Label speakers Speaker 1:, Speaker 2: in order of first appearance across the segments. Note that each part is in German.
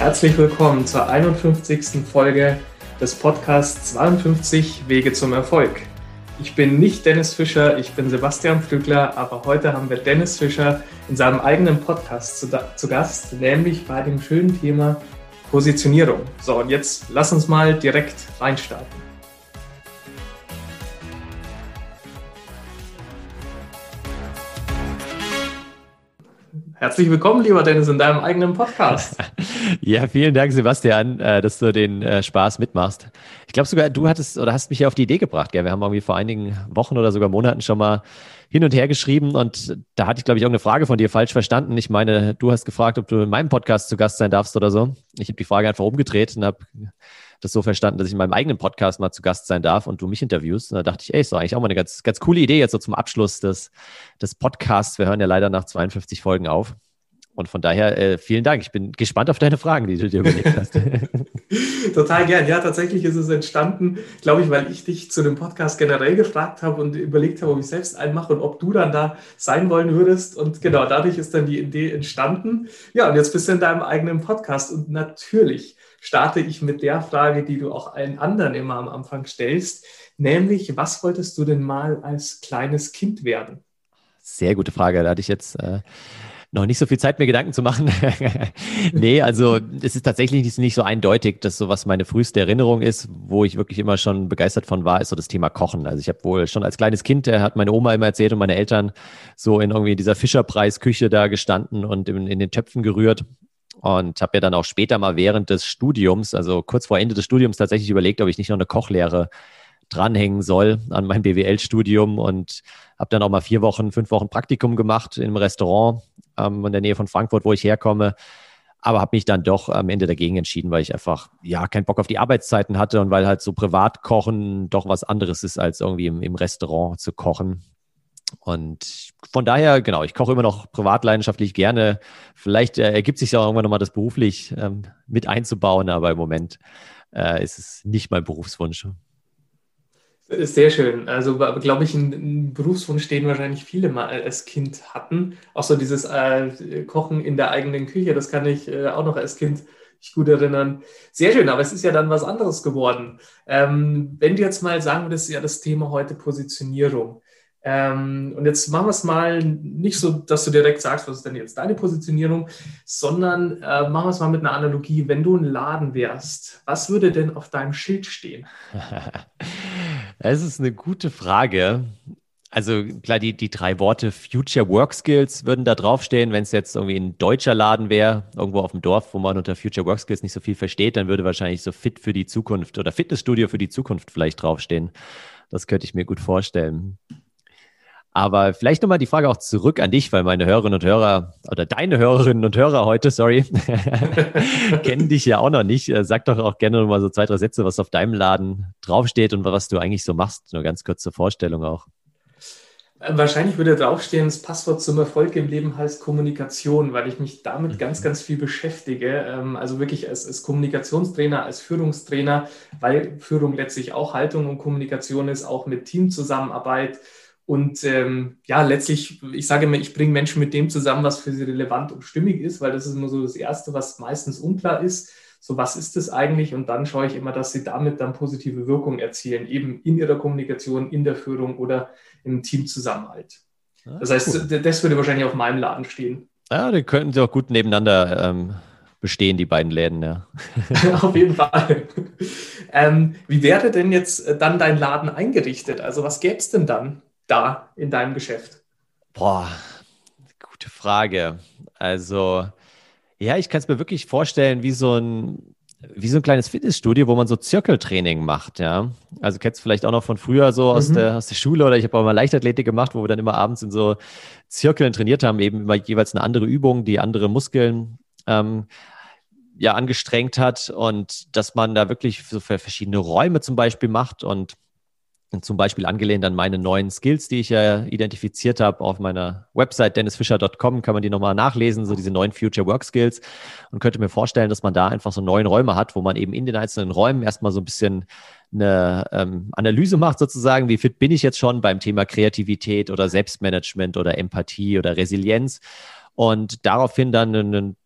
Speaker 1: Herzlich willkommen zur 51. Folge des Podcasts 52 Wege zum Erfolg. Ich bin nicht Dennis Fischer, ich bin Sebastian Flügler, aber heute haben wir Dennis Fischer in seinem eigenen Podcast zu, zu Gast, nämlich bei dem schönen Thema Positionierung. So, und jetzt lass uns mal direkt reinstarten. Herzlich willkommen, lieber Dennis, in deinem eigenen Podcast.
Speaker 2: ja, vielen Dank, Sebastian, äh, dass du den äh, Spaß mitmachst. Ich glaube sogar, du hattest oder hast mich ja auf die Idee gebracht. Gell? Wir haben irgendwie vor einigen Wochen oder sogar Monaten schon mal hin und her geschrieben und da hatte ich, glaube ich, irgendeine Frage von dir falsch verstanden. Ich meine, du hast gefragt, ob du in meinem Podcast zu Gast sein darfst oder so. Ich habe die Frage einfach umgedreht und habe das so verstanden, dass ich in meinem eigenen Podcast mal zu Gast sein darf und du mich interviewst. Und da dachte ich, ey, ist doch eigentlich auch mal eine ganz, ganz coole Idee jetzt so zum Abschluss des, des Podcasts. Wir hören ja leider nach 52 Folgen auf. Und von daher äh, vielen Dank. Ich bin gespannt auf deine Fragen, die du dir überlegt hast.
Speaker 1: Total gern. Ja, tatsächlich ist es entstanden, glaube ich, weil ich dich zu dem Podcast generell gefragt habe und überlegt habe, ob ich selbst einen mache und ob du dann da sein wollen würdest. Und genau, dadurch ist dann die Idee entstanden. Ja, und jetzt bist du in deinem eigenen Podcast. Und natürlich starte ich mit der Frage, die du auch allen anderen immer am Anfang stellst, nämlich, was wolltest du denn mal als kleines Kind werden?
Speaker 2: Sehr gute Frage. Da hatte ich jetzt äh, noch nicht so viel Zeit, mir Gedanken zu machen. nee, also es ist tatsächlich nicht, so eindeutig, dass so was meine früheste Erinnerung ist, wo ich wirklich immer schon begeistert von war, ist so das Thema Kochen. Also ich habe wohl schon als kleines Kind, der hat meine Oma immer erzählt und meine Eltern so in irgendwie dieser Fischerpreisküche da gestanden und in, in den Töpfen gerührt und habe ja dann auch später mal während des Studiums, also kurz vor Ende des Studiums, tatsächlich überlegt, ob ich nicht noch eine Kochlehre dranhängen soll an mein BWL-Studium und habe dann auch mal vier Wochen, fünf Wochen Praktikum gemacht in einem Restaurant ähm, in der Nähe von Frankfurt, wo ich herkomme. Aber habe mich dann doch am Ende dagegen entschieden, weil ich einfach ja keinen Bock auf die Arbeitszeiten hatte und weil halt so Privatkochen doch was anderes ist, als irgendwie im, im Restaurant zu kochen. Und von daher, genau, ich koche immer noch privat leidenschaftlich gerne. Vielleicht äh, ergibt sich ja irgendwann nochmal das beruflich ähm, mit einzubauen, aber im Moment äh, ist es nicht mein Berufswunsch.
Speaker 1: Sehr schön. Also, glaube ich, ein, Berufswunsch, den wahrscheinlich viele mal als Kind hatten. Auch so dieses äh, Kochen in der eigenen Küche, das kann ich äh, auch noch als Kind mich gut erinnern. Sehr schön, aber es ist ja dann was anderes geworden. Ähm, wenn du jetzt mal sagen würdest, ja das Thema heute Positionierung. Ähm, und jetzt machen wir es mal nicht so, dass du direkt sagst, was ist denn jetzt deine Positionierung, sondern äh, machen wir es mal mit einer Analogie. Wenn du ein Laden wärst, was würde denn auf deinem Schild stehen?
Speaker 2: Es ist eine gute Frage. Also klar, die, die drei Worte Future Work Skills würden da draufstehen. Wenn es jetzt irgendwie ein deutscher Laden wäre, irgendwo auf dem Dorf, wo man unter Future Work Skills nicht so viel versteht, dann würde wahrscheinlich so Fit für die Zukunft oder Fitnessstudio für die Zukunft vielleicht draufstehen. Das könnte ich mir gut vorstellen. Aber vielleicht nochmal die Frage auch zurück an dich, weil meine Hörerinnen und Hörer oder deine Hörerinnen und Hörer heute, sorry, kennen dich ja auch noch nicht. Äh, sag doch auch gerne nochmal so zwei, drei Sätze, was auf deinem Laden draufsteht und was du eigentlich so machst. Nur ganz kurz zur Vorstellung auch.
Speaker 1: Äh, wahrscheinlich würde draufstehen, das Passwort zum Erfolg im Leben heißt Kommunikation, weil ich mich damit ganz, mhm. ganz viel beschäftige. Ähm, also wirklich als, als Kommunikationstrainer, als Führungstrainer, weil Führung letztlich auch Haltung und Kommunikation ist, auch mit Teamzusammenarbeit und ähm, ja, letztlich, ich sage immer, ich bringe Menschen mit dem zusammen, was für sie relevant und stimmig ist, weil das ist immer so das Erste, was meistens unklar ist. So, was ist das eigentlich? Und dann schaue ich immer, dass sie damit dann positive Wirkung erzielen, eben in ihrer Kommunikation, in der Führung oder im Teamzusammenhalt. Ah, das heißt, cool. das würde wahrscheinlich auf meinem Laden stehen.
Speaker 2: Ja, die könnten sie auch gut nebeneinander ähm, bestehen, die beiden Läden, ja.
Speaker 1: auf jeden Fall. Ähm, wie wäre denn jetzt dann dein Laden eingerichtet? Also was gäbe es denn dann? Da in deinem Geschäft?
Speaker 2: Boah, gute Frage. Also, ja, ich kann es mir wirklich vorstellen, wie so ein, wie so ein kleines Fitnessstudio, wo man so Zirkeltraining macht, ja. Also kennst du vielleicht auch noch von früher so aus, mhm. der, aus der Schule oder ich habe auch mal Leichtathletik gemacht, wo wir dann immer abends in so Zirkeln trainiert haben, eben immer jeweils eine andere Übung, die andere Muskeln ähm, ja angestrengt hat und dass man da wirklich so für verschiedene Räume zum Beispiel macht und zum Beispiel angelehnt an meine neuen Skills, die ich ja identifiziert habe auf meiner Website dennisfischer.com, kann man die nochmal nachlesen, so diese neuen Future Work Skills. Und könnte mir vorstellen, dass man da einfach so neuen Räume hat, wo man eben in den einzelnen Räumen erstmal so ein bisschen eine ähm, Analyse macht sozusagen, wie fit bin ich jetzt schon beim Thema Kreativität oder Selbstmanagement oder Empathie oder Resilienz. Und daraufhin dann einen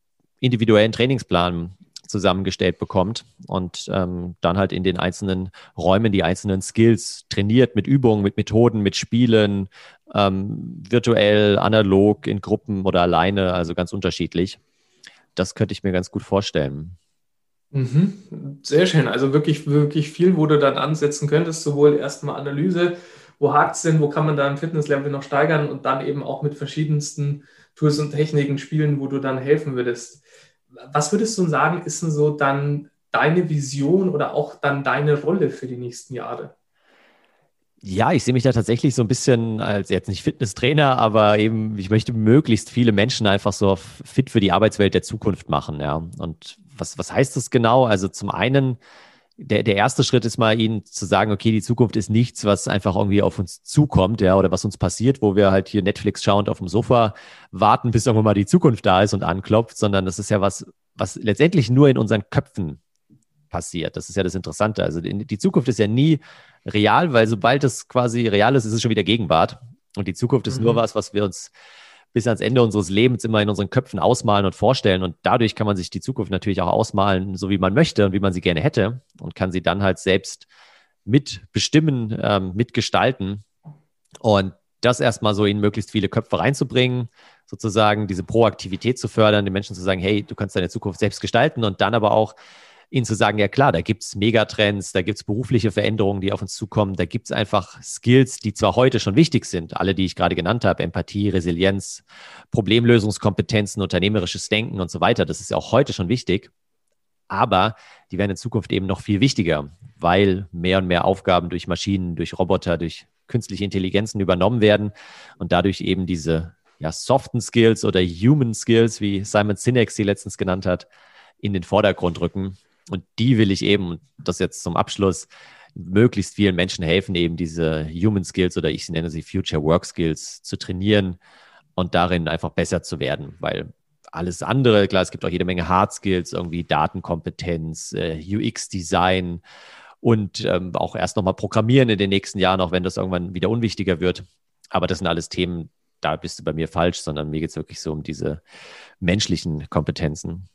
Speaker 2: individuellen Trainingsplan zusammengestellt bekommt und ähm, dann halt in den einzelnen Räumen die einzelnen Skills trainiert mit Übungen, mit Methoden, mit Spielen, ähm, virtuell, analog, in Gruppen oder alleine, also ganz unterschiedlich. Das könnte ich mir ganz gut vorstellen.
Speaker 1: Mhm. Sehr schön. Also wirklich, wirklich viel, wo du dann ansetzen könntest, sowohl erstmal Analyse, wo hakt es denn, wo kann man da ein Fitnesslevel noch steigern und dann eben auch mit verschiedensten Tools und Techniken spielen, wo du dann helfen würdest. Was würdest du sagen, ist denn so dann deine Vision oder auch dann deine Rolle für die nächsten Jahre?
Speaker 2: Ja, ich sehe mich da tatsächlich so ein bisschen als jetzt nicht Fitnesstrainer, aber eben, ich möchte möglichst viele Menschen einfach so fit für die Arbeitswelt der Zukunft machen, ja. Und was, was heißt das genau? Also zum einen, der, der erste Schritt ist mal, ihnen zu sagen, okay, die Zukunft ist nichts, was einfach irgendwie auf uns zukommt, ja, oder was uns passiert, wo wir halt hier Netflix schauend auf dem Sofa warten, bis irgendwann mal die Zukunft da ist und anklopft, sondern das ist ja was, was letztendlich nur in unseren Köpfen passiert. Das ist ja das Interessante. Also die, Zukunft ist ja nie real, weil sobald es quasi real ist, ist es schon wieder Gegenwart. Und die Zukunft ist mhm. nur was, was wir uns bis ans Ende unseres Lebens immer in unseren Köpfen ausmalen und vorstellen. Und dadurch kann man sich die Zukunft natürlich auch ausmalen, so wie man möchte und wie man sie gerne hätte und kann sie dann halt selbst mitbestimmen, ähm, mitgestalten. Und das erstmal so in möglichst viele Köpfe reinzubringen, sozusagen diese Proaktivität zu fördern, den Menschen zu sagen, hey, du kannst deine Zukunft selbst gestalten und dann aber auch ihnen zu sagen, ja klar, da gibt es Megatrends, da gibt es berufliche Veränderungen, die auf uns zukommen, da gibt es einfach Skills, die zwar heute schon wichtig sind, alle, die ich gerade genannt habe, Empathie, Resilienz, Problemlösungskompetenzen, unternehmerisches Denken und so weiter, das ist ja auch heute schon wichtig, aber die werden in Zukunft eben noch viel wichtiger, weil mehr und mehr Aufgaben durch Maschinen, durch Roboter, durch künstliche Intelligenzen übernommen werden und dadurch eben diese ja, soften Skills oder Human Skills, wie Simon Sinek sie letztens genannt hat, in den Vordergrund rücken. Und die will ich eben, das jetzt zum Abschluss, möglichst vielen Menschen helfen, eben diese Human Skills oder ich nenne sie Future Work Skills zu trainieren und darin einfach besser zu werden, weil alles andere, klar, es gibt auch jede Menge Hard Skills, irgendwie Datenkompetenz, äh, UX-Design und ähm, auch erst nochmal Programmieren in den nächsten Jahren, auch wenn das irgendwann wieder unwichtiger wird. Aber das sind alles Themen, da bist du bei mir falsch, sondern mir geht es wirklich so um diese menschlichen Kompetenzen.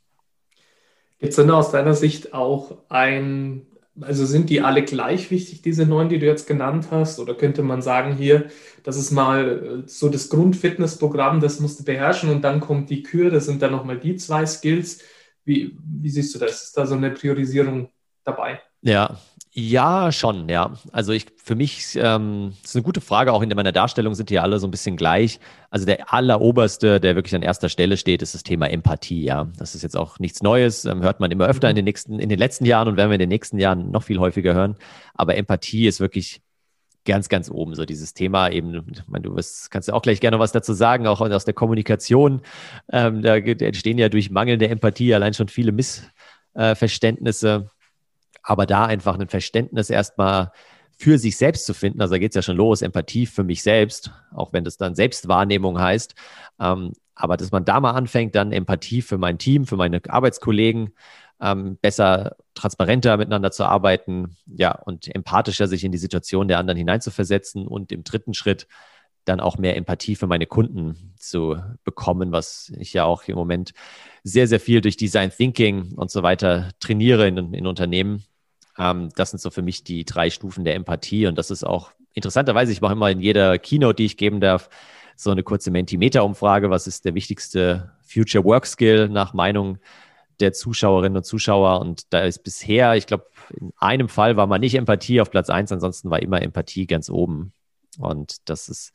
Speaker 1: Gibt es denn aus deiner Sicht auch ein, also sind die alle gleich wichtig, diese neun, die du jetzt genannt hast? Oder könnte man sagen, hier, das ist mal äh, so das Grundfitnessprogramm, das musst du beherrschen und dann kommt die Kür, das sind dann nochmal die zwei Skills. Wie, wie siehst du das? Ist da so eine Priorisierung dabei?
Speaker 2: Ja, ja, schon, ja. Also ich, für mich ähm, ist eine gute Frage, auch in meiner Darstellung sind die alle so ein bisschen gleich. Also der alleroberste, der wirklich an erster Stelle steht, ist das Thema Empathie, ja. Das ist jetzt auch nichts Neues, ähm, hört man immer öfter in den nächsten, in den letzten Jahren und werden wir in den nächsten Jahren noch viel häufiger hören. Aber Empathie ist wirklich ganz, ganz oben, so dieses Thema eben, ich meine, du wirst, kannst ja auch gleich gerne was dazu sagen, auch aus der Kommunikation. Ähm, da entstehen ja durch mangelnde Empathie allein schon viele Missverständnisse. Aber da einfach ein Verständnis erstmal für sich selbst zu finden, also da geht es ja schon los, Empathie für mich selbst, auch wenn das dann Selbstwahrnehmung heißt, ähm, aber dass man da mal anfängt, dann Empathie für mein Team, für meine Arbeitskollegen, ähm, besser, transparenter miteinander zu arbeiten, ja, und empathischer sich in die Situation der anderen hineinzuversetzen und im dritten Schritt dann auch mehr Empathie für meine Kunden zu bekommen, was ich ja auch im Moment sehr, sehr viel durch Design Thinking und so weiter trainiere in, in Unternehmen. Ähm, das sind so für mich die drei Stufen der Empathie und das ist auch interessanterweise, ich mache immer in jeder Keynote, die ich geben darf, so eine kurze Mentimeter-Umfrage. Was ist der wichtigste Future Work Skill nach Meinung der Zuschauerinnen und Zuschauer? Und da ist bisher, ich glaube, in einem Fall war mal nicht Empathie auf Platz eins, ansonsten war immer Empathie ganz oben. Und das ist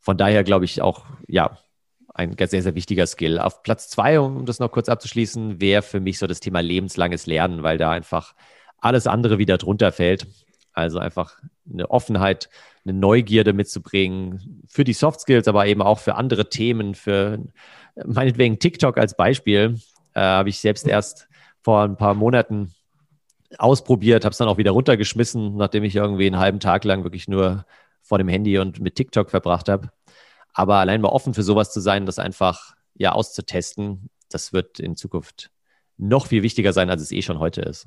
Speaker 2: von daher, glaube ich, auch, ja, ein sehr, sehr wichtiger Skill. Auf Platz zwei, um das noch kurz abzuschließen, wäre für mich so das Thema lebenslanges Lernen, weil da einfach alles andere wieder drunter fällt. Also einfach eine Offenheit, eine Neugierde mitzubringen für die Soft Skills, aber eben auch für andere Themen, für meinetwegen TikTok als Beispiel, äh, habe ich selbst erst vor ein paar Monaten ausprobiert, habe es dann auch wieder runtergeschmissen, nachdem ich irgendwie einen halben Tag lang wirklich nur vor dem Handy und mit TikTok verbracht habe. Aber allein mal offen für sowas zu sein, das einfach ja auszutesten, das wird in Zukunft noch viel wichtiger sein, als es eh schon heute ist.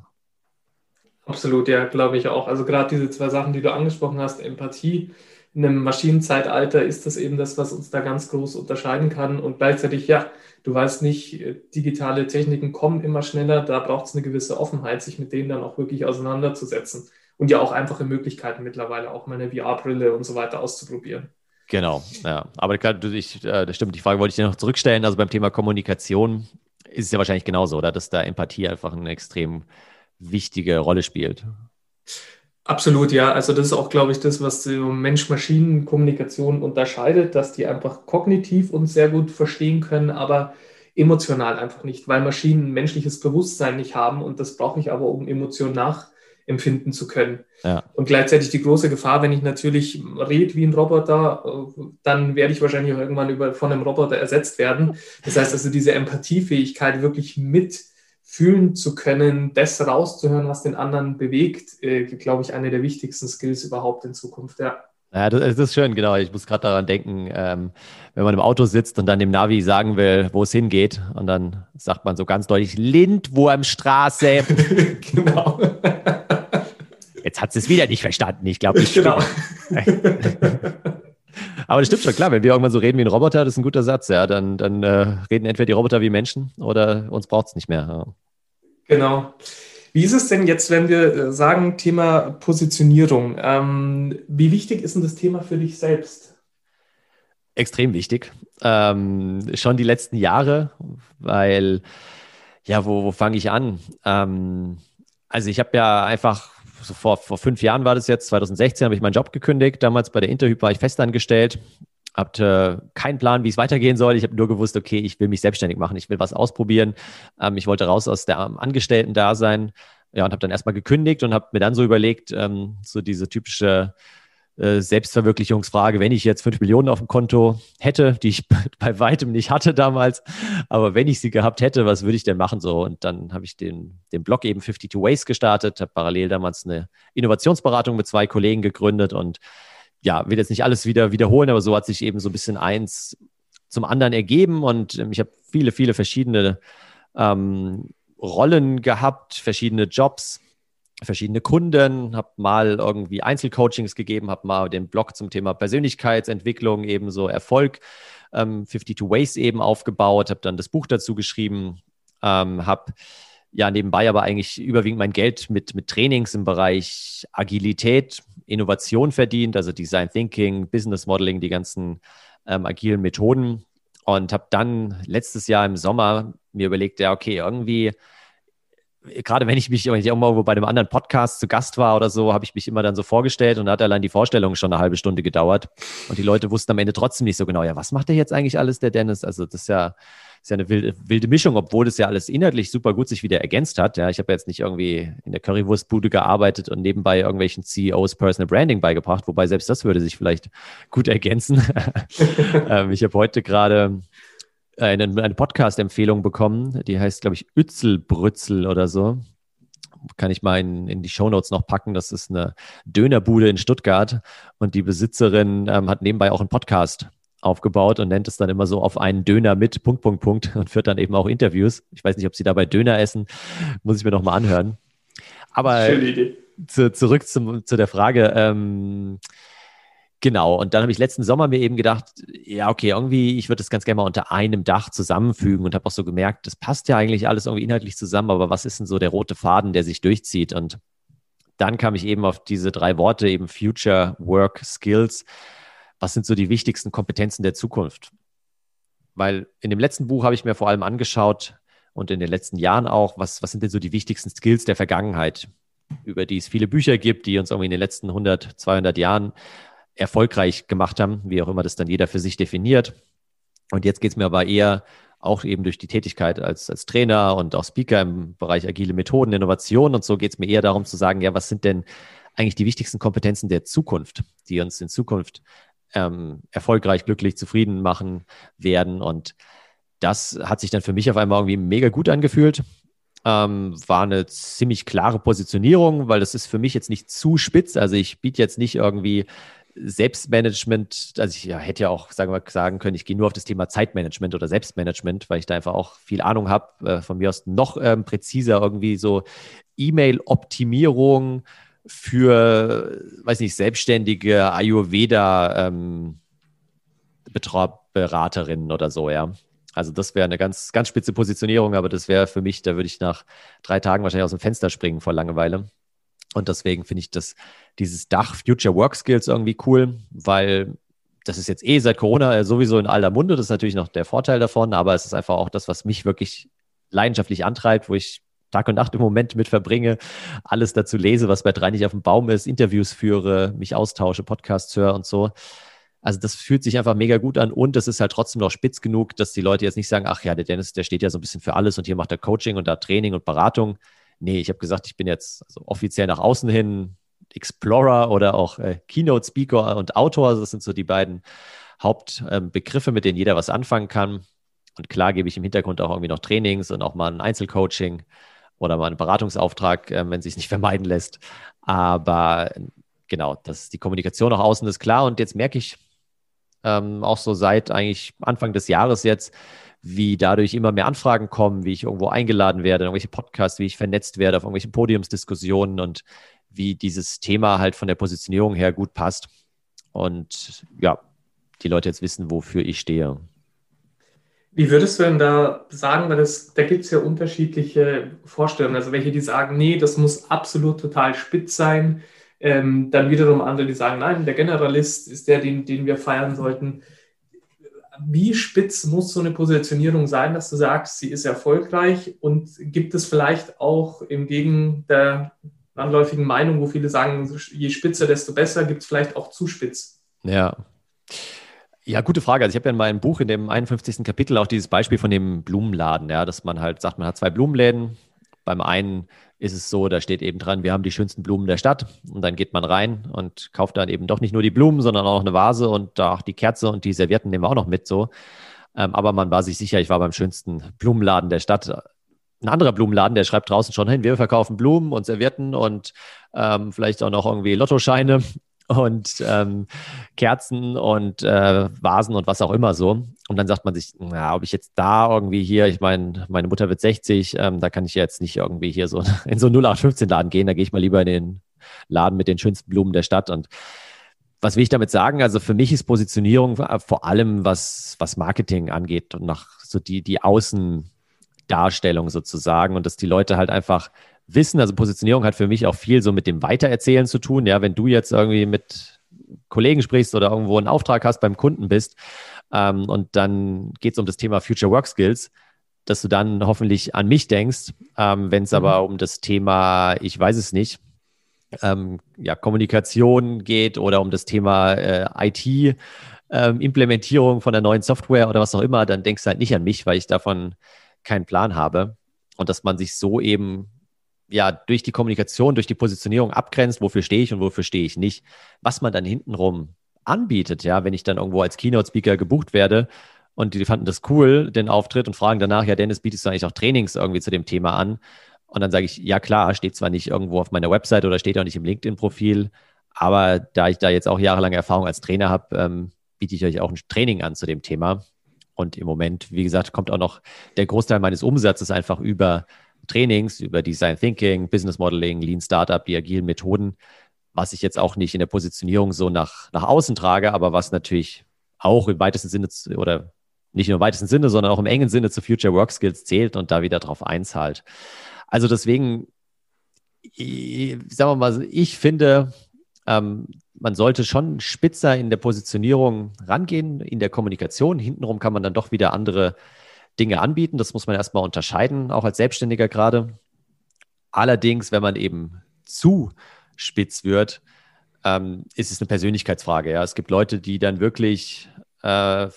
Speaker 1: Absolut, ja, glaube ich auch. Also gerade diese zwei Sachen, die du angesprochen hast, Empathie in einem Maschinenzeitalter ist das eben das, was uns da ganz groß unterscheiden kann und gleichzeitig ja Du weißt nicht, äh, digitale Techniken kommen immer schneller, da braucht es eine gewisse Offenheit, sich mit denen dann auch wirklich auseinanderzusetzen. Und ja auch einfache Möglichkeiten mittlerweile, auch mal eine VR-Brille und so weiter auszuprobieren.
Speaker 2: Genau, ja. Aber klar, ich, äh, das stimmt, die Frage wollte ich dir noch zurückstellen. Also beim Thema Kommunikation ist es ja wahrscheinlich genauso, oder? Dass da Empathie einfach eine extrem wichtige Rolle spielt.
Speaker 1: Absolut, ja. Also das ist auch, glaube ich, das, was die Mensch-Maschinen-Kommunikation unterscheidet, dass die einfach kognitiv uns sehr gut verstehen können, aber emotional einfach nicht, weil Maschinen menschliches Bewusstsein nicht haben und das brauche ich aber, um Emotionen nachempfinden zu können. Ja. Und gleichzeitig die große Gefahr, wenn ich natürlich rede wie ein Roboter, dann werde ich wahrscheinlich auch irgendwann über, von einem Roboter ersetzt werden. Das heißt also, diese Empathiefähigkeit wirklich mit fühlen zu können, das rauszuhören, was den anderen bewegt, äh, glaube ich, eine der wichtigsten Skills überhaupt in Zukunft, ja.
Speaker 2: Ja, das, das ist schön, genau. Ich muss gerade daran denken, ähm, wenn man im Auto sitzt und dann dem Navi sagen will, wo es hingeht, und dann sagt man so ganz deutlich, Lindwurmstraße. genau. Jetzt hat sie es wieder nicht verstanden. Ich glaube, ich. Genau. Aber das stimmt schon, klar, wenn wir irgendwann so reden wie ein Roboter, das ist ein guter Satz, ja, dann, dann äh, reden entweder die Roboter wie Menschen oder uns braucht es nicht mehr. Ja.
Speaker 1: Genau. Wie ist es denn jetzt, wenn wir äh, sagen, Thema Positionierung? Ähm, wie wichtig ist denn das Thema für dich selbst?
Speaker 2: Extrem wichtig. Ähm, schon die letzten Jahre, weil, ja, wo, wo fange ich an? Ähm, also ich habe ja einfach so vor, vor fünf Jahren war das jetzt, 2016 habe ich meinen Job gekündigt. Damals bei der Interhyp war ich festangestellt, hatte keinen Plan, wie es weitergehen soll. Ich habe nur gewusst, okay, ich will mich selbstständig machen, ich will was ausprobieren. Ähm, ich wollte raus aus der Angestellten-Dasein. Ja, und habe dann erstmal gekündigt und habe mir dann so überlegt, ähm, so diese typische äh, Selbstverwirklichungsfrage, wenn ich jetzt fünf Millionen auf dem Konto hätte, die ich bei weitem nicht hatte damals, aber wenn ich sie gehabt hätte, was würde ich denn machen so? Und dann habe ich den, den Blog eben 52 Ways gestartet, habe parallel damals eine Innovationsberatung mit zwei Kollegen gegründet und ja, will jetzt nicht alles wieder wiederholen, aber so hat sich eben so ein bisschen eins zum anderen ergeben und ähm, ich habe viele, viele verschiedene ähm, Rollen gehabt, verschiedene Jobs verschiedene Kunden, habe mal irgendwie Einzelcoachings gegeben, habe mal den Blog zum Thema Persönlichkeitsentwicklung, ebenso Erfolg, ähm, 52 Ways eben aufgebaut, habe dann das Buch dazu geschrieben, ähm, habe ja nebenbei aber eigentlich überwiegend mein Geld mit, mit Trainings im Bereich Agilität, Innovation verdient, also Design Thinking, Business Modeling, die ganzen ähm, agilen Methoden. Und habe dann letztes Jahr im Sommer mir überlegt, ja, okay, irgendwie gerade wenn ich mich wenn ich irgendwo bei einem anderen Podcast zu Gast war oder so, habe ich mich immer dann so vorgestellt und da hat allein die Vorstellung schon eine halbe Stunde gedauert. Und die Leute wussten am Ende trotzdem nicht so genau, ja, was macht der jetzt eigentlich alles, der Dennis? Also das ist ja, ist ja eine wilde, wilde Mischung, obwohl das ja alles inhaltlich super gut sich wieder ergänzt hat. Ja, ich habe jetzt nicht irgendwie in der Currywurstbude gearbeitet und nebenbei irgendwelchen CEOs Personal Branding beigebracht, wobei selbst das würde sich vielleicht gut ergänzen. ähm, ich habe heute gerade eine, eine Podcast-Empfehlung bekommen, die heißt, glaube ich, Ützelbrützel oder so. Kann ich mal in, in die Shownotes noch packen. Das ist eine Dönerbude in Stuttgart und die Besitzerin ähm, hat nebenbei auch einen Podcast aufgebaut und nennt es dann immer so auf einen Döner mit Punkt, Punkt, Punkt und führt dann eben auch Interviews. Ich weiß nicht, ob sie dabei Döner essen, muss ich mir noch mal anhören. Aber zu, zurück zum, zu der Frage, ähm, Genau, und dann habe ich letzten Sommer mir eben gedacht, ja, okay, irgendwie, ich würde das ganz gerne mal unter einem Dach zusammenfügen und habe auch so gemerkt, das passt ja eigentlich alles irgendwie inhaltlich zusammen, aber was ist denn so der rote Faden, der sich durchzieht? Und dann kam ich eben auf diese drei Worte, eben Future, Work, Skills. Was sind so die wichtigsten Kompetenzen der Zukunft? Weil in dem letzten Buch habe ich mir vor allem angeschaut und in den letzten Jahren auch, was, was sind denn so die wichtigsten Skills der Vergangenheit, über die es viele Bücher gibt, die uns irgendwie in den letzten 100, 200 Jahren erfolgreich gemacht haben, wie auch immer das dann jeder für sich definiert. Und jetzt geht es mir aber eher auch eben durch die Tätigkeit als, als Trainer und auch Speaker im Bereich agile Methoden, Innovation und so geht es mir eher darum zu sagen, ja, was sind denn eigentlich die wichtigsten Kompetenzen der Zukunft, die uns in Zukunft ähm, erfolgreich, glücklich, zufrieden machen werden. Und das hat sich dann für mich auf einmal irgendwie mega gut angefühlt. Ähm, war eine ziemlich klare Positionierung, weil das ist für mich jetzt nicht zu spitz. Also ich biete jetzt nicht irgendwie Selbstmanagement, also ich ja, hätte ja auch sagen, wir, sagen können, ich gehe nur auf das Thema Zeitmanagement oder Selbstmanagement, weil ich da einfach auch viel Ahnung habe. Äh, von mir aus noch ähm, präziser irgendwie so E-Mail-Optimierung für, weiß nicht, selbstständige Ayurveda ähm, oder so, ja. Also das wäre eine ganz, ganz spitze Positionierung, aber das wäre für mich, da würde ich nach drei Tagen wahrscheinlich aus dem Fenster springen vor Langeweile. Und deswegen finde ich das, dieses Dach Future Work Skills irgendwie cool, weil das ist jetzt eh seit Corona sowieso in aller Munde. Das ist natürlich noch der Vorteil davon, aber es ist einfach auch das, was mich wirklich leidenschaftlich antreibt, wo ich Tag und Nacht im Moment mit verbringe, alles dazu lese, was bei drei nicht auf dem Baum ist, Interviews führe, mich austausche, Podcasts höre und so. Also das fühlt sich einfach mega gut an und es ist halt trotzdem noch spitz genug, dass die Leute jetzt nicht sagen, ach ja, der Dennis, der steht ja so ein bisschen für alles und hier macht er Coaching und da Training und Beratung. Nee, ich habe gesagt, ich bin jetzt also offiziell nach außen hin Explorer oder auch äh, Keynote Speaker und Autor. Das sind so die beiden Hauptbegriffe, mit denen jeder was anfangen kann. Und klar gebe ich im Hintergrund auch irgendwie noch Trainings und auch mal ein Einzelcoaching oder mal einen Beratungsauftrag, äh, wenn es sich nicht vermeiden lässt. Aber genau, das, die Kommunikation nach außen ist klar. Und jetzt merke ich ähm, auch so seit eigentlich Anfang des Jahres jetzt, wie dadurch immer mehr Anfragen kommen, wie ich irgendwo eingeladen werde, in irgendwelche Podcasts, wie ich vernetzt werde auf irgendwelche Podiumsdiskussionen und wie dieses Thema halt von der Positionierung her gut passt. Und ja, die Leute jetzt wissen, wofür ich stehe.
Speaker 1: Wie würdest du denn da sagen, weil das, da gibt es ja unterschiedliche Vorstellungen, also welche, die sagen, nee, das muss absolut total spitz sein, ähm, dann wiederum andere, die sagen, nein, der Generalist ist der, den, den wir feiern sollten. Wie spitz muss so eine Positionierung sein, dass du sagst, sie ist erfolgreich und gibt es vielleicht auch im Gegen der landläufigen Meinung, wo viele sagen, je spitzer, desto besser, gibt es vielleicht auch zu spitz?
Speaker 2: Ja. Ja, gute Frage. Also ich habe ja in meinem Buch in dem 51. Kapitel auch dieses Beispiel von dem Blumenladen, ja, dass man halt sagt, man hat zwei Blumenläden. Beim einen ist es so, da steht eben dran, wir haben die schönsten Blumen der Stadt. Und dann geht man rein und kauft dann eben doch nicht nur die Blumen, sondern auch eine Vase und auch die Kerze und die Servietten nehmen wir auch noch mit so. Ähm, aber man war sich sicher, ich war beim schönsten Blumenladen der Stadt ein anderer Blumenladen, der schreibt draußen schon hin, wir verkaufen Blumen und Servietten und ähm, vielleicht auch noch irgendwie Lottoscheine und ähm, Kerzen und äh, Vasen und was auch immer so. Und dann sagt man sich, na, ob ich jetzt da irgendwie hier, ich meine, meine Mutter wird 60, ähm, da kann ich jetzt nicht irgendwie hier so in so einen 0815-Laden gehen, da gehe ich mal lieber in den Laden mit den schönsten Blumen der Stadt und was will ich damit sagen? Also für mich ist Positionierung vor allem, was, was Marketing angeht und nach so die, die Außen, Darstellung sozusagen und dass die Leute halt einfach wissen, also Positionierung hat für mich auch viel so mit dem Weitererzählen zu tun. Ja, wenn du jetzt irgendwie mit Kollegen sprichst oder irgendwo einen Auftrag hast beim Kunden bist ähm, und dann geht es um das Thema Future Work Skills, dass du dann hoffentlich an mich denkst. Ähm, wenn es mhm. aber um das Thema, ich weiß es nicht, ähm, ja, Kommunikation geht oder um das Thema äh, IT, ähm, Implementierung von der neuen Software oder was auch immer, dann denkst du halt nicht an mich, weil ich davon keinen Plan habe und dass man sich so eben ja durch die Kommunikation, durch die Positionierung abgrenzt, wofür stehe ich und wofür stehe ich nicht, was man dann hintenrum anbietet, ja, wenn ich dann irgendwo als Keynote-Speaker gebucht werde und die fanden das cool, den Auftritt und fragen danach, ja, Dennis, bietest du eigentlich auch Trainings irgendwie zu dem Thema an? Und dann sage ich, ja klar, steht zwar nicht irgendwo auf meiner Website oder steht auch nicht im LinkedIn-Profil, aber da ich da jetzt auch jahrelange Erfahrung als Trainer habe, ähm, biete ich euch auch ein Training an zu dem Thema. Und im Moment, wie gesagt, kommt auch noch der Großteil meines Umsatzes einfach über Trainings, über Design Thinking, Business Modeling, Lean Startup, die agilen Methoden, was ich jetzt auch nicht in der Positionierung so nach, nach außen trage, aber was natürlich auch im weitesten Sinne oder nicht nur im weitesten Sinne, sondern auch im engen Sinne zu Future Work Skills zählt und da wieder drauf einzahlt. Also deswegen, sagen wir mal, ich finde, ähm, man sollte schon spitzer in der Positionierung rangehen, in der Kommunikation. Hintenrum kann man dann doch wieder andere Dinge anbieten. Das muss man erstmal unterscheiden, auch als Selbstständiger gerade. Allerdings, wenn man eben zu spitz wird, ähm, ist es eine Persönlichkeitsfrage. Ja. Es gibt Leute, die dann wirklich, äh,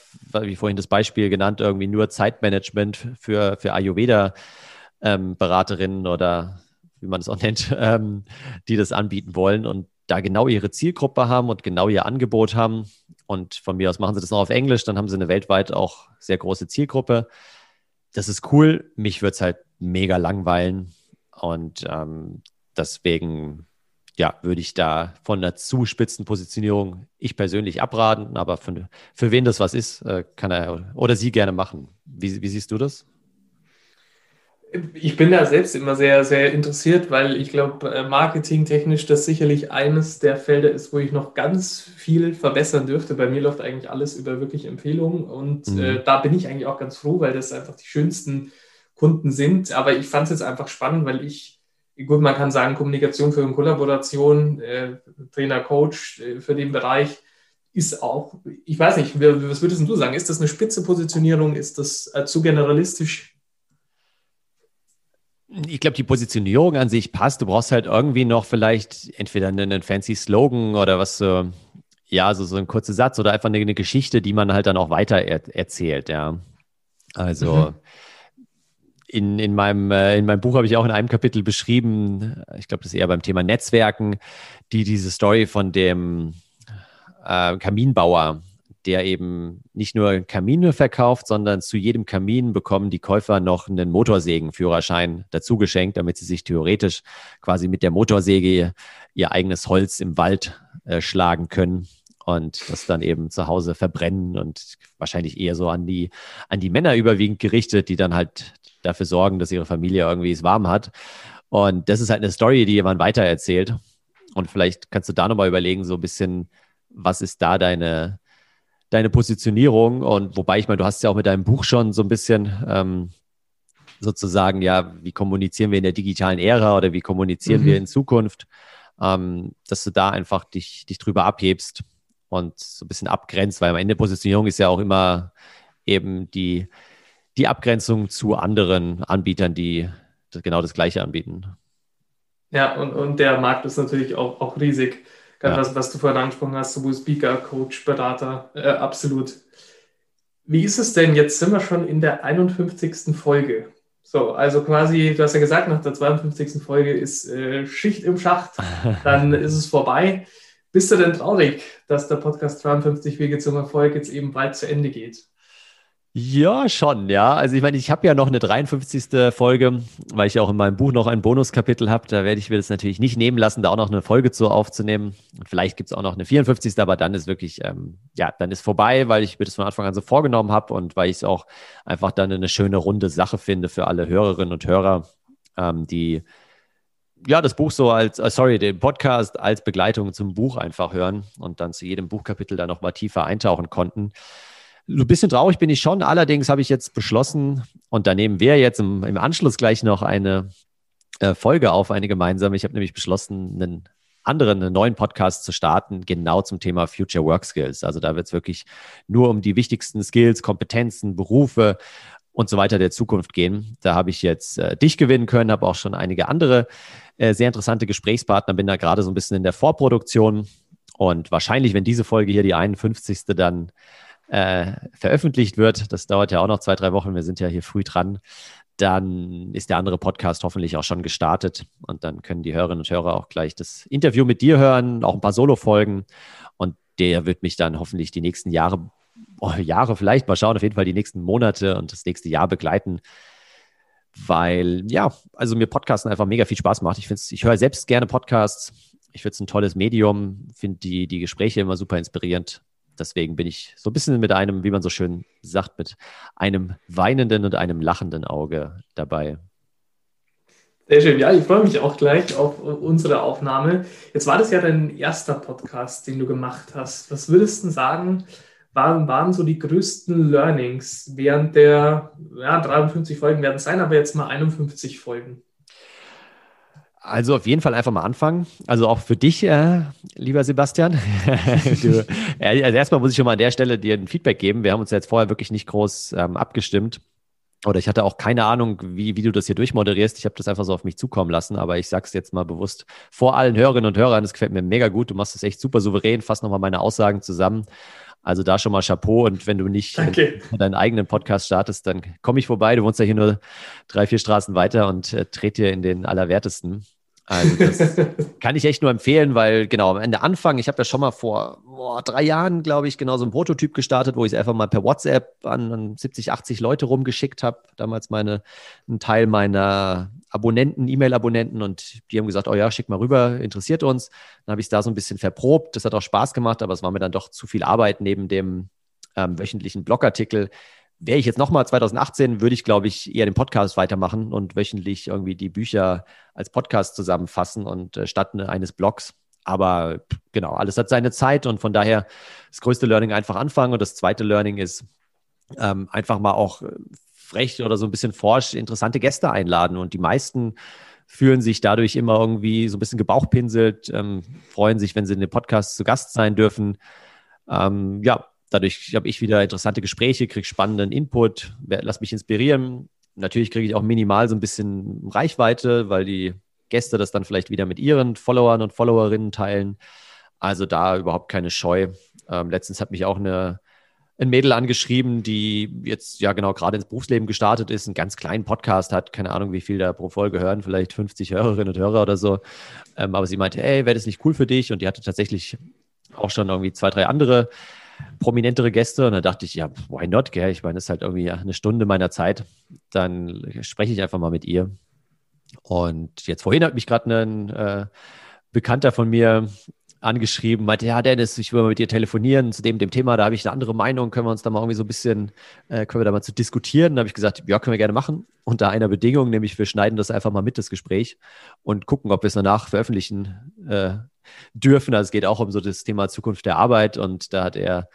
Speaker 2: wie vorhin das Beispiel genannt, irgendwie nur Zeitmanagement für, für Ayurveda-Beraterinnen ähm, oder wie man es auch nennt, ähm, die das anbieten wollen. Und da genau ihre Zielgruppe haben und genau ihr Angebot haben. Und von mir aus machen sie das noch auf Englisch, dann haben sie eine weltweit auch sehr große Zielgruppe. Das ist cool. Mich wird es halt mega langweilen. Und ähm, deswegen, ja, würde ich da von einer zu spitzen Positionierung ich persönlich abraten. Aber für, für wen das was ist, äh, kann er oder sie gerne machen. Wie, wie siehst du das?
Speaker 1: Ich bin da selbst immer sehr, sehr interessiert, weil ich glaube, äh, marketingtechnisch das sicherlich eines der Felder ist, wo ich noch ganz viel verbessern dürfte. Bei mir läuft eigentlich alles über wirklich Empfehlungen und mhm. äh, da bin ich eigentlich auch ganz froh, weil das einfach die schönsten Kunden sind. Aber ich fand es jetzt einfach spannend, weil ich, gut, man kann sagen, Kommunikation für eine Kollaboration, äh, Trainer, Coach äh, für den Bereich ist auch, ich weiß nicht, was würdest du sagen? Ist das eine spitze Positionierung? Ist das äh, zu generalistisch?
Speaker 2: Ich glaube, die Positionierung an sich passt. Du brauchst halt irgendwie noch vielleicht entweder einen, fancy Slogan oder was so, ja, so, so ein kurzer Satz oder einfach eine, eine Geschichte, die man halt dann auch weiter er, erzählt, ja. Also mhm. in, in, meinem, äh, in meinem Buch habe ich auch in einem Kapitel beschrieben, ich glaube, das ist eher beim Thema Netzwerken, die diese Story von dem äh, Kaminbauer, der eben nicht nur Kamine verkauft, sondern zu jedem Kamin bekommen die Käufer noch einen Motorsägenführerschein dazu geschenkt, damit sie sich theoretisch quasi mit der Motorsäge ihr eigenes Holz im Wald äh, schlagen können und das dann eben zu Hause verbrennen und wahrscheinlich eher so an die, an die Männer überwiegend gerichtet, die dann halt dafür sorgen, dass ihre Familie irgendwie es warm hat. Und das ist halt eine Story, die jemand weitererzählt. Und vielleicht kannst du da nochmal überlegen, so ein bisschen, was ist da deine, deine Positionierung? Und wobei ich meine, du hast ja auch mit deinem Buch schon so ein bisschen ähm, sozusagen, ja, wie kommunizieren wir in der digitalen Ära oder wie kommunizieren mhm. wir in Zukunft, ähm, dass du da einfach dich, dich drüber abhebst und so ein bisschen abgrenzt, weil am Ende Positionierung ist ja auch immer eben die, die Abgrenzung zu anderen Anbietern, die genau das Gleiche anbieten.
Speaker 1: Ja, und, und der Markt ist natürlich auch, auch riesig. Ja. Was, was du vorhin angesprochen hast, sowohl Speaker, Coach, Berater, äh, absolut. Wie ist es denn? Jetzt sind wir schon in der 51. Folge. So, also quasi, du hast ja gesagt, nach der 52. Folge ist äh, Schicht im Schacht, dann ist es vorbei. Bist du denn traurig, dass der Podcast 52 Wege zum Erfolg jetzt eben bald zu Ende geht?
Speaker 2: Ja, schon, ja. Also ich meine, ich habe ja noch eine 53. Folge, weil ich auch in meinem Buch noch ein Bonuskapitel habe. Da werde ich mir das natürlich nicht nehmen lassen, da auch noch eine Folge zu aufzunehmen. Und vielleicht gibt es auch noch eine 54. Aber dann ist wirklich, ähm, ja, dann ist vorbei, weil ich mir das von Anfang an so vorgenommen habe und weil ich es auch einfach dann eine schöne runde Sache finde für alle Hörerinnen und Hörer, ähm, die ja, das Buch so als, äh, sorry, den Podcast als Begleitung zum Buch einfach hören und dann zu jedem Buchkapitel dann nochmal tiefer eintauchen konnten. So ein bisschen traurig bin ich schon. Allerdings habe ich jetzt beschlossen, und da nehmen wir jetzt im, im Anschluss gleich noch eine äh, Folge auf, eine gemeinsame. Ich habe nämlich beschlossen, einen anderen, einen neuen Podcast zu starten, genau zum Thema Future Work Skills. Also da wird es wirklich nur um die wichtigsten Skills, Kompetenzen, Berufe und so weiter der Zukunft gehen. Da habe ich jetzt äh, dich gewinnen können, habe auch schon einige andere äh, sehr interessante Gesprächspartner, bin da gerade so ein bisschen in der Vorproduktion. Und wahrscheinlich, wenn diese Folge hier, die 51. dann äh, veröffentlicht wird, das dauert ja auch noch zwei, drei Wochen, wir sind ja hier früh dran, dann ist der andere Podcast hoffentlich auch schon gestartet. Und dann können die Hörerinnen und Hörer auch gleich das Interview mit dir hören, auch ein paar Solo-Folgen. Und der wird mich dann hoffentlich die nächsten Jahre, oh, Jahre vielleicht, mal schauen, auf jeden Fall die nächsten Monate und das nächste Jahr begleiten, weil ja, also mir Podcasten einfach mega viel Spaß macht. Ich, ich höre selbst gerne Podcasts. Ich finde es ein tolles Medium, finde die, die Gespräche immer super inspirierend deswegen bin ich so ein bisschen mit einem, wie man so schön sagt, mit einem weinenden und einem lachenden Auge dabei.
Speaker 1: Sehr schön. Ja, ich freue mich auch gleich auf unsere Aufnahme. Jetzt war das ja dein erster Podcast, den du gemacht hast. Was würdest du sagen, waren, waren so die größten Learnings während der, ja, 53 Folgen werden es sein, aber jetzt mal 51 Folgen?
Speaker 2: Also auf jeden Fall einfach mal anfangen. Also auch für dich, äh, lieber Sebastian. du, also erstmal muss ich schon mal an der Stelle dir ein Feedback geben. Wir haben uns jetzt vorher wirklich nicht groß ähm, abgestimmt. Oder ich hatte auch keine Ahnung, wie, wie du das hier durchmoderierst. Ich habe das einfach so auf mich zukommen lassen, aber ich sage es jetzt mal bewusst vor allen Hörerinnen und Hörern. Das gefällt mir mega gut. Du machst es echt super souverän, fass nochmal meine Aussagen zusammen. Also da schon mal Chapeau. Und wenn du nicht Danke. deinen eigenen Podcast startest, dann komme ich vorbei. Du wohnst ja hier nur drei, vier Straßen weiter und äh, trete dir in den Allerwertesten. Also das kann ich echt nur empfehlen, weil genau am Ende Anfang, ich habe ja schon mal vor boah, drei Jahren, glaube ich, genau so ein Prototyp gestartet, wo ich es einfach mal per WhatsApp an, an 70, 80 Leute rumgeschickt habe. Damals meine, ein Teil meiner Abonnenten, E-Mail-Abonnenten und die haben gesagt, oh ja, schick mal rüber, interessiert uns. Dann habe ich es da so ein bisschen verprobt. Das hat auch Spaß gemacht, aber es war mir dann doch zu viel Arbeit neben dem ähm, wöchentlichen Blogartikel wäre ich jetzt nochmal 2018, würde ich, glaube ich, eher den Podcast weitermachen und wöchentlich irgendwie die Bücher als Podcast zusammenfassen und äh, statt eines Blogs. Aber genau, alles hat seine Zeit und von daher das größte Learning einfach anfangen und das zweite Learning ist ähm, einfach mal auch äh, frech oder so ein bisschen forsch interessante Gäste einladen und die meisten fühlen sich dadurch immer irgendwie so ein bisschen gebauchpinselt, ähm, freuen sich, wenn sie in dem Podcast zu Gast sein dürfen. Ähm, ja, dadurch habe ich wieder interessante Gespräche, kriege spannenden Input, lass mich inspirieren. Natürlich kriege ich auch minimal so ein bisschen Reichweite, weil die Gäste das dann vielleicht wieder mit ihren Followern und Followerinnen teilen. Also da überhaupt keine Scheu. Ähm, letztens hat mich auch eine, ein Mädel angeschrieben, die jetzt ja genau gerade ins Berufsleben gestartet ist, einen ganz kleinen Podcast hat, keine Ahnung, wie viel da pro Folge hören, vielleicht 50 Hörerinnen und Hörer oder so. Ähm, aber sie meinte, hey, wäre das nicht cool für dich? Und die hatte tatsächlich auch schon irgendwie zwei, drei andere prominentere Gäste. Und da dachte ich, ja, why not? Gell? Ich meine, das ist halt irgendwie eine Stunde meiner Zeit. Dann spreche ich einfach mal mit ihr. Und jetzt vorhin hat mich gerade ein äh, Bekannter von mir angeschrieben, meinte, ja, Dennis, ich will mal mit dir telefonieren zu dem, dem Thema, da habe ich eine andere Meinung, können wir uns da mal irgendwie so ein bisschen, äh, können wir da mal zu diskutieren? Da habe ich gesagt, ja, können wir gerne machen, unter einer Bedingung, nämlich wir schneiden das einfach mal mit, das Gespräch, und gucken, ob wir es danach veröffentlichen äh, dürfen. Also es geht auch um so das Thema Zukunft der Arbeit und da hat er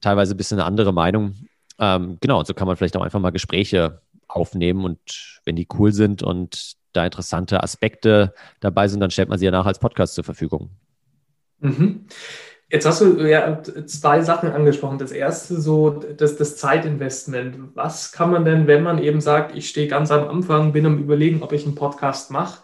Speaker 2: teilweise ein bisschen eine andere Meinung. Ähm, genau, und so kann man vielleicht auch einfach mal Gespräche aufnehmen und wenn die cool sind und da interessante Aspekte dabei sind, dann stellt man sie ja nach als Podcast zur Verfügung.
Speaker 1: Mhm. Jetzt hast du ja zwei Sachen angesprochen. Das erste, so das, das Zeitinvestment. Was kann man denn, wenn man eben sagt, ich stehe ganz am Anfang, bin am Überlegen, ob ich einen Podcast mache,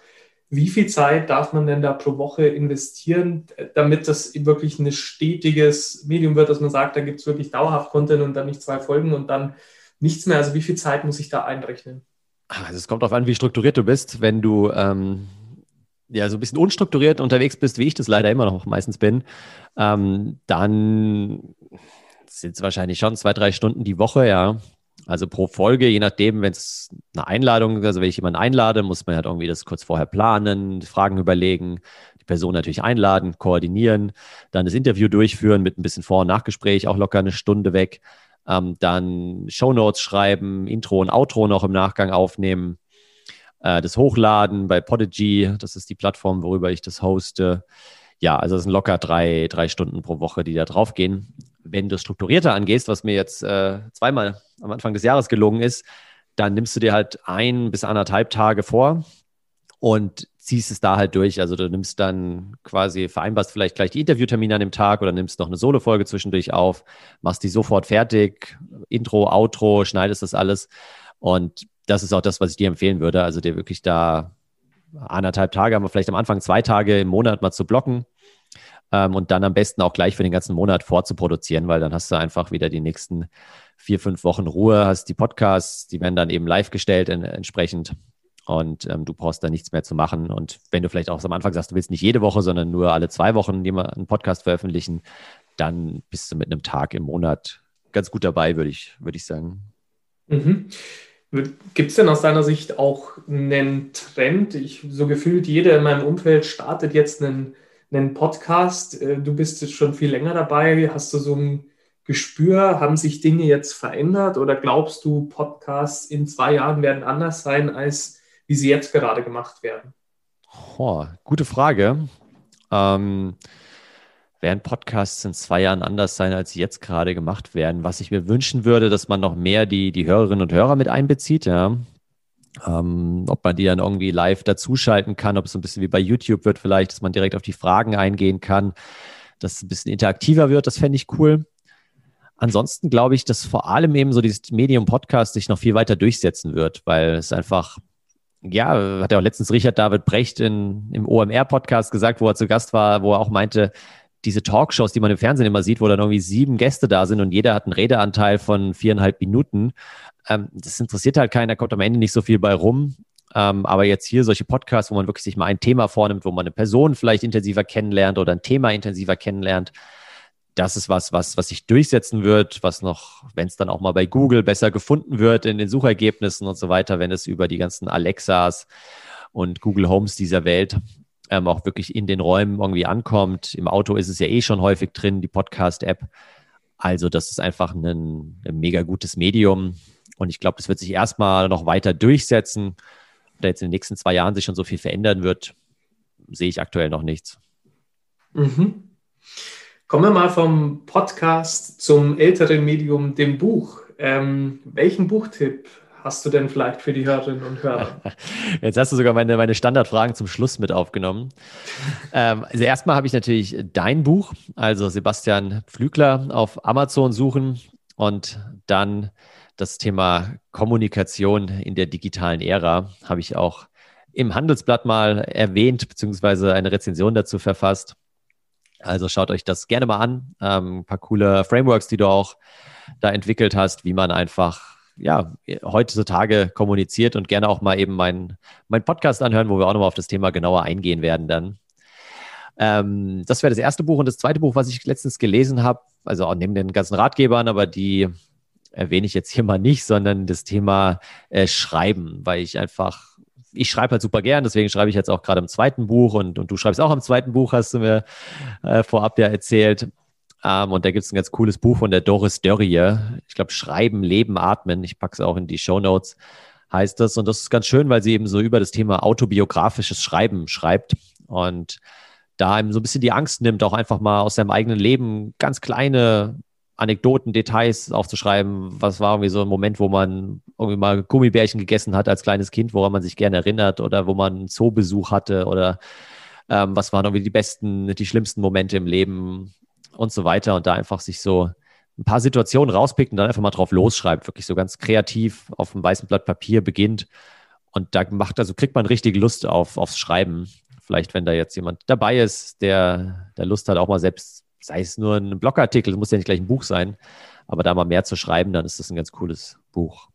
Speaker 1: wie viel Zeit darf man denn da pro Woche investieren, damit das wirklich ein stetiges Medium wird, dass man sagt, da gibt es wirklich dauerhaft Content und dann nicht zwei Folgen und dann nichts mehr? Also wie viel Zeit muss ich da einrechnen?
Speaker 2: Also es kommt darauf an, wie strukturiert du bist. Wenn du ähm, ja so ein bisschen unstrukturiert unterwegs bist, wie ich das leider immer noch meistens bin, ähm, dann sind es wahrscheinlich schon zwei, drei Stunden die Woche, ja. Also pro Folge, je nachdem, wenn es eine Einladung, also wenn ich jemanden einlade, muss man halt irgendwie das kurz vorher planen, Fragen überlegen, die Person natürlich einladen, koordinieren, dann das Interview durchführen mit ein bisschen Vor- und Nachgespräch, auch locker eine Stunde weg, ähm, dann Shownotes schreiben, Intro und Outro noch im Nachgang aufnehmen, äh, das Hochladen bei Podigy, das ist die Plattform, worüber ich das hoste. Ja, also es sind locker drei, drei Stunden pro Woche, die da draufgehen wenn du strukturierter angehst, was mir jetzt äh, zweimal am Anfang des Jahres gelungen ist, dann nimmst du dir halt ein bis anderthalb Tage vor und ziehst es da halt durch. Also du nimmst dann quasi, vereinbarst vielleicht gleich die Interviewtermine an dem Tag oder nimmst noch eine Solo-Folge zwischendurch auf, machst die sofort fertig, Intro, Outro, schneidest das alles. Und das ist auch das, was ich dir empfehlen würde. Also dir wirklich da anderthalb Tage, aber vielleicht am Anfang zwei Tage im Monat mal zu blocken ähm, und dann am besten auch gleich für den ganzen Monat vorzuproduzieren, weil dann hast du einfach wieder die nächsten vier, fünf Wochen Ruhe, hast die Podcasts, die werden dann eben live gestellt in, entsprechend und ähm, du brauchst da nichts mehr zu machen. Und wenn du vielleicht auch am Anfang sagst, du willst nicht jede Woche, sondern nur alle zwei Wochen einen Podcast veröffentlichen, dann bist du mit einem Tag im Monat ganz gut dabei, würde ich, würde ich sagen.
Speaker 1: Mhm. Gibt es denn aus deiner Sicht auch einen Trend? Ich so gefühlt, jeder in meinem Umfeld startet jetzt einen einen Podcast. Äh, du bist jetzt schon viel länger dabei. Hast du so ein Gespür? Haben sich Dinge jetzt verändert oder glaubst du, Podcasts in zwei Jahren werden anders sein, als wie sie jetzt gerade gemacht werden?
Speaker 2: Oh, gute Frage. Ähm, werden Podcasts in zwei Jahren anders sein, als sie jetzt gerade gemacht werden? Was ich mir wünschen würde, dass man noch mehr die, die Hörerinnen und Hörer mit einbezieht, ja. Ähm, ob man die dann irgendwie live dazuschalten kann, ob es so ein bisschen wie bei YouTube wird vielleicht, dass man direkt auf die Fragen eingehen kann, dass es ein bisschen interaktiver wird, das fände ich cool. Ansonsten glaube ich, dass vor allem eben so dieses Medium Podcast sich noch viel weiter durchsetzen wird, weil es einfach, ja, hat ja auch letztens Richard David Brecht in, im OMR-Podcast gesagt, wo er zu Gast war, wo er auch meinte, diese Talkshows, die man im Fernsehen immer sieht, wo dann irgendwie sieben Gäste da sind und jeder hat einen Redeanteil von viereinhalb Minuten ähm, das interessiert halt keiner, kommt am Ende nicht so viel bei rum. Ähm, aber jetzt hier solche Podcasts, wo man wirklich sich mal ein Thema vornimmt, wo man eine Person vielleicht intensiver kennenlernt oder ein Thema intensiver kennenlernt, das ist was, was, was sich durchsetzen wird, was noch, wenn es dann auch mal bei Google besser gefunden wird in den Suchergebnissen und so weiter, wenn es über die ganzen Alexas und Google Homes dieser Welt ähm, auch wirklich in den Räumen irgendwie ankommt. Im Auto ist es ja eh schon häufig drin, die Podcast-App. Also das ist einfach ein, ein mega gutes Medium. Und ich glaube, das wird sich erstmal noch weiter durchsetzen. Ob da jetzt in den nächsten zwei Jahren sich schon so viel verändern wird, sehe ich aktuell noch nichts.
Speaker 1: Mhm. Kommen wir mal vom Podcast zum älteren Medium, dem Buch. Ähm, welchen Buchtipp hast du denn vielleicht für die Hörerinnen und Hörer?
Speaker 2: Jetzt hast du sogar meine, meine Standardfragen zum Schluss mit aufgenommen. ähm, also erstmal habe ich natürlich dein Buch, also Sebastian Pflügler auf Amazon suchen und dann das Thema Kommunikation in der digitalen Ära habe ich auch im Handelsblatt mal erwähnt, beziehungsweise eine Rezension dazu verfasst. Also schaut euch das gerne mal an. Ähm, ein paar coole Frameworks, die du auch da entwickelt hast, wie man einfach ja, heutzutage kommuniziert und gerne auch mal eben meinen mein Podcast anhören, wo wir auch nochmal auf das Thema genauer eingehen werden dann. Ähm, das wäre das erste Buch. Und das zweite Buch, was ich letztens gelesen habe, also auch neben den ganzen Ratgebern, aber die erwähne ich jetzt hier mal nicht, sondern das Thema äh, Schreiben, weil ich einfach ich schreibe halt super gern, deswegen schreibe ich jetzt auch gerade im zweiten Buch und, und du schreibst auch im zweiten Buch, hast du mir äh, vorab ja erzählt. Ähm, und da gibt es ein ganz cooles Buch von der Doris Dörrie. Ich glaube, Schreiben, Leben, Atmen. Ich packe es auch in die Show Notes, heißt das. Und das ist ganz schön, weil sie eben so über das Thema autobiografisches Schreiben schreibt und da einem so ein bisschen die Angst nimmt, auch einfach mal aus seinem eigenen Leben ganz kleine Anekdoten, Details aufzuschreiben. Was war irgendwie so ein Moment, wo man irgendwie mal Gummibärchen gegessen hat als kleines Kind, woran man sich gerne erinnert oder wo man einen Zoobesuch hatte oder ähm, was waren irgendwie die besten, die schlimmsten Momente im Leben und so weiter und da einfach sich so ein paar Situationen rauspickt und dann einfach mal drauf losschreibt, wirklich so ganz kreativ auf einem weißen Blatt Papier beginnt und da macht, also kriegt man richtig Lust auf, aufs Schreiben. Vielleicht, wenn da jetzt jemand dabei ist, der, der Lust hat, auch mal selbst sei es nur ein Blogartikel, muss ja nicht gleich ein Buch sein, aber da mal mehr zu schreiben, dann ist das ein ganz cooles Buch.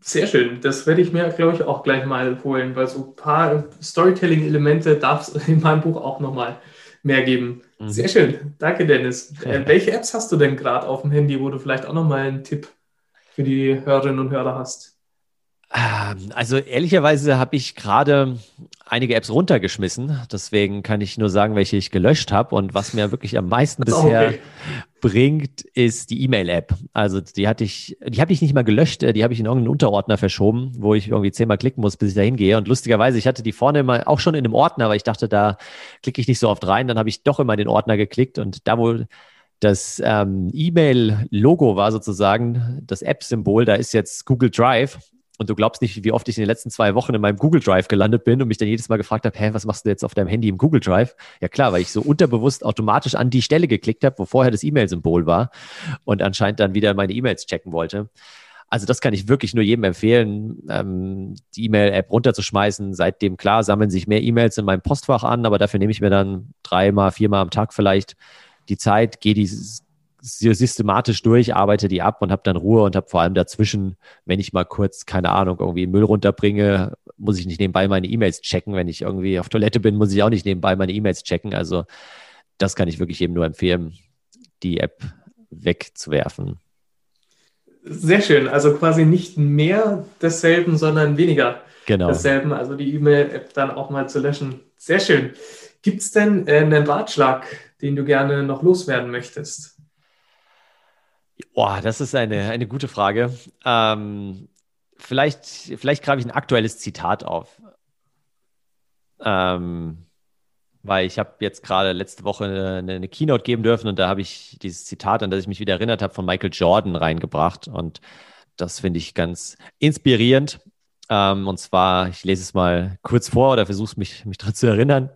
Speaker 1: Sehr schön. Das werde ich mir, glaube ich, auch gleich mal holen, weil so ein paar Storytelling-Elemente darf es in meinem Buch auch nochmal mehr geben. Mhm. Sehr schön. Danke, Dennis. Äh, welche Apps hast du denn gerade auf dem Handy, wo du vielleicht auch nochmal einen Tipp für die Hörerinnen und Hörer hast?
Speaker 2: Ähm, also ehrlicherweise habe ich gerade einige Apps runtergeschmissen. Deswegen kann ich nur sagen, welche ich gelöscht habe. Und was mir wirklich am meisten bisher okay. bringt, ist die E-Mail-App. Also die hatte ich, die habe ich nicht mal gelöscht, die habe ich in irgendeinen Unterordner verschoben, wo ich irgendwie zehnmal klicken muss, bis ich da hingehe. Und lustigerweise, ich hatte die vorne immer auch schon in einem Ordner, aber ich dachte, da klicke ich nicht so oft rein. Dann habe ich doch immer in den Ordner geklickt und da wo das ähm, E-Mail-Logo war sozusagen das App-Symbol, da ist jetzt Google Drive und du glaubst nicht, wie oft ich in den letzten zwei Wochen in meinem Google Drive gelandet bin und mich dann jedes Mal gefragt habe, hä, was machst du jetzt auf deinem Handy im Google Drive? Ja klar, weil ich so unterbewusst automatisch an die Stelle geklickt habe, wo vorher das E-Mail-Symbol war und anscheinend dann wieder meine E-Mails checken wollte. Also das kann ich wirklich nur jedem empfehlen, ähm, die E-Mail-App runterzuschmeißen. Seitdem klar sammeln sich mehr E-Mails in meinem Postfach an, aber dafür nehme ich mir dann dreimal, viermal am Tag vielleicht die Zeit, gehe dieses systematisch durch, arbeite die ab und habe dann Ruhe und habe vor allem dazwischen, wenn ich mal kurz, keine Ahnung, irgendwie Müll runterbringe, muss ich nicht nebenbei meine E-Mails checken. Wenn ich irgendwie auf Toilette bin, muss ich auch nicht nebenbei meine E-Mails checken. Also das kann ich wirklich eben nur empfehlen, die App wegzuwerfen.
Speaker 1: Sehr schön. Also quasi nicht mehr desselben, sondern weniger
Speaker 2: genau.
Speaker 1: desselben. Also die E-Mail-App dann auch mal zu löschen. Sehr schön. Gibt es denn äh, einen Ratschlag, den du gerne noch loswerden möchtest?
Speaker 2: Boah, das ist eine, eine gute Frage. Ähm, vielleicht, vielleicht greife ich ein aktuelles Zitat auf. Ähm, weil ich habe jetzt gerade letzte Woche eine, eine, Keynote geben dürfen und da habe ich dieses Zitat, an das ich mich wieder erinnert habe, von Michael Jordan reingebracht. Und das finde ich ganz inspirierend. Ähm, und zwar, ich lese es mal kurz vor oder versuche mich, mich daran zu erinnern.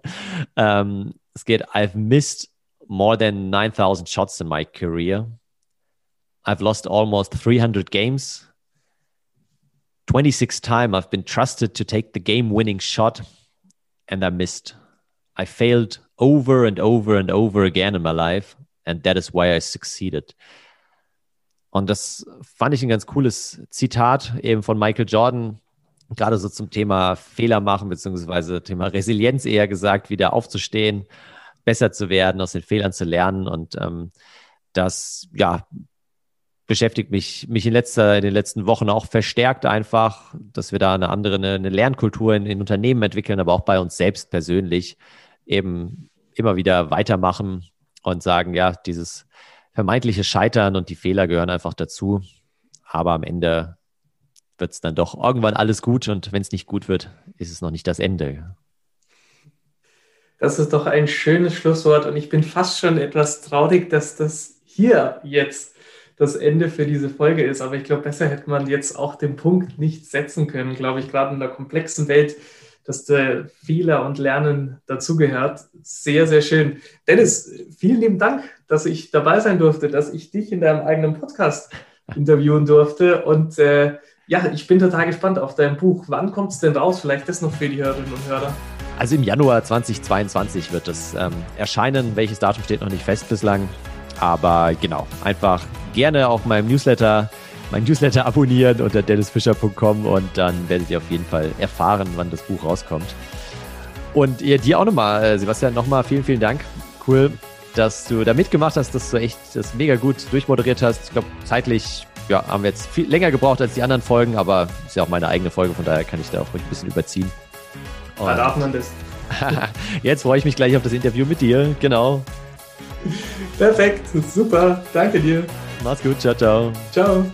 Speaker 2: Ähm, es geht, I've missed more than 9000 shots in my career. I've lost almost 300 games. 26 times I've been trusted to take the game winning shot and I missed. I failed over and over and over again in my life and that is why I succeeded. Und das fand ich ein ganz cooles Zitat eben von Michael Jordan, gerade so zum Thema Fehler machen, beziehungsweise Thema Resilienz eher gesagt, wieder aufzustehen, besser zu werden, aus den Fehlern zu lernen. Und ähm, das, ja, beschäftigt mich, mich in, letzter, in den letzten Wochen auch verstärkt einfach, dass wir da eine andere, eine, eine Lernkultur in, in Unternehmen entwickeln, aber auch bei uns selbst persönlich eben immer wieder weitermachen und sagen, ja, dieses vermeintliche Scheitern und die Fehler gehören einfach dazu. Aber am Ende wird es dann doch irgendwann alles gut und wenn es nicht gut wird, ist es noch nicht das Ende.
Speaker 1: Das ist doch ein schönes Schlusswort und ich bin fast schon etwas traurig, dass das hier jetzt das Ende für diese Folge ist. Aber ich glaube, besser hätte man jetzt auch den Punkt nicht setzen können, glaube ich, gerade in der komplexen Welt, dass der Fehler und Lernen dazugehört. Sehr, sehr schön. Dennis, vielen lieben Dank, dass ich dabei sein durfte, dass ich dich in deinem eigenen Podcast interviewen durfte. Und äh, ja, ich bin total gespannt auf dein Buch. Wann kommt es denn raus? Vielleicht das noch für die Hörerinnen und Hörer.
Speaker 2: Also im Januar 2022 wird es ähm, erscheinen. Welches Datum steht noch nicht fest bislang. Aber genau, einfach gerne auf meinem Newsletter, mein Newsletter abonnieren unter dennisfischer.com und dann werdet ihr auf jeden Fall erfahren, wann das Buch rauskommt. Und ihr, dir auch nochmal, äh, Sebastian, nochmal vielen, vielen Dank. Cool, dass du da mitgemacht hast, dass du echt das mega gut durchmoderiert hast. Ich glaube, zeitlich ja, haben wir jetzt viel länger gebraucht als die anderen Folgen, aber ist ja auch meine eigene Folge, von daher kann ich da auch ein bisschen überziehen.
Speaker 1: Da darf man das.
Speaker 2: jetzt freue ich mich gleich auf das Interview mit dir, genau.
Speaker 1: Perfekt, super, danke dir.
Speaker 2: Mach's gut, ciao, ciao.
Speaker 1: Ciao.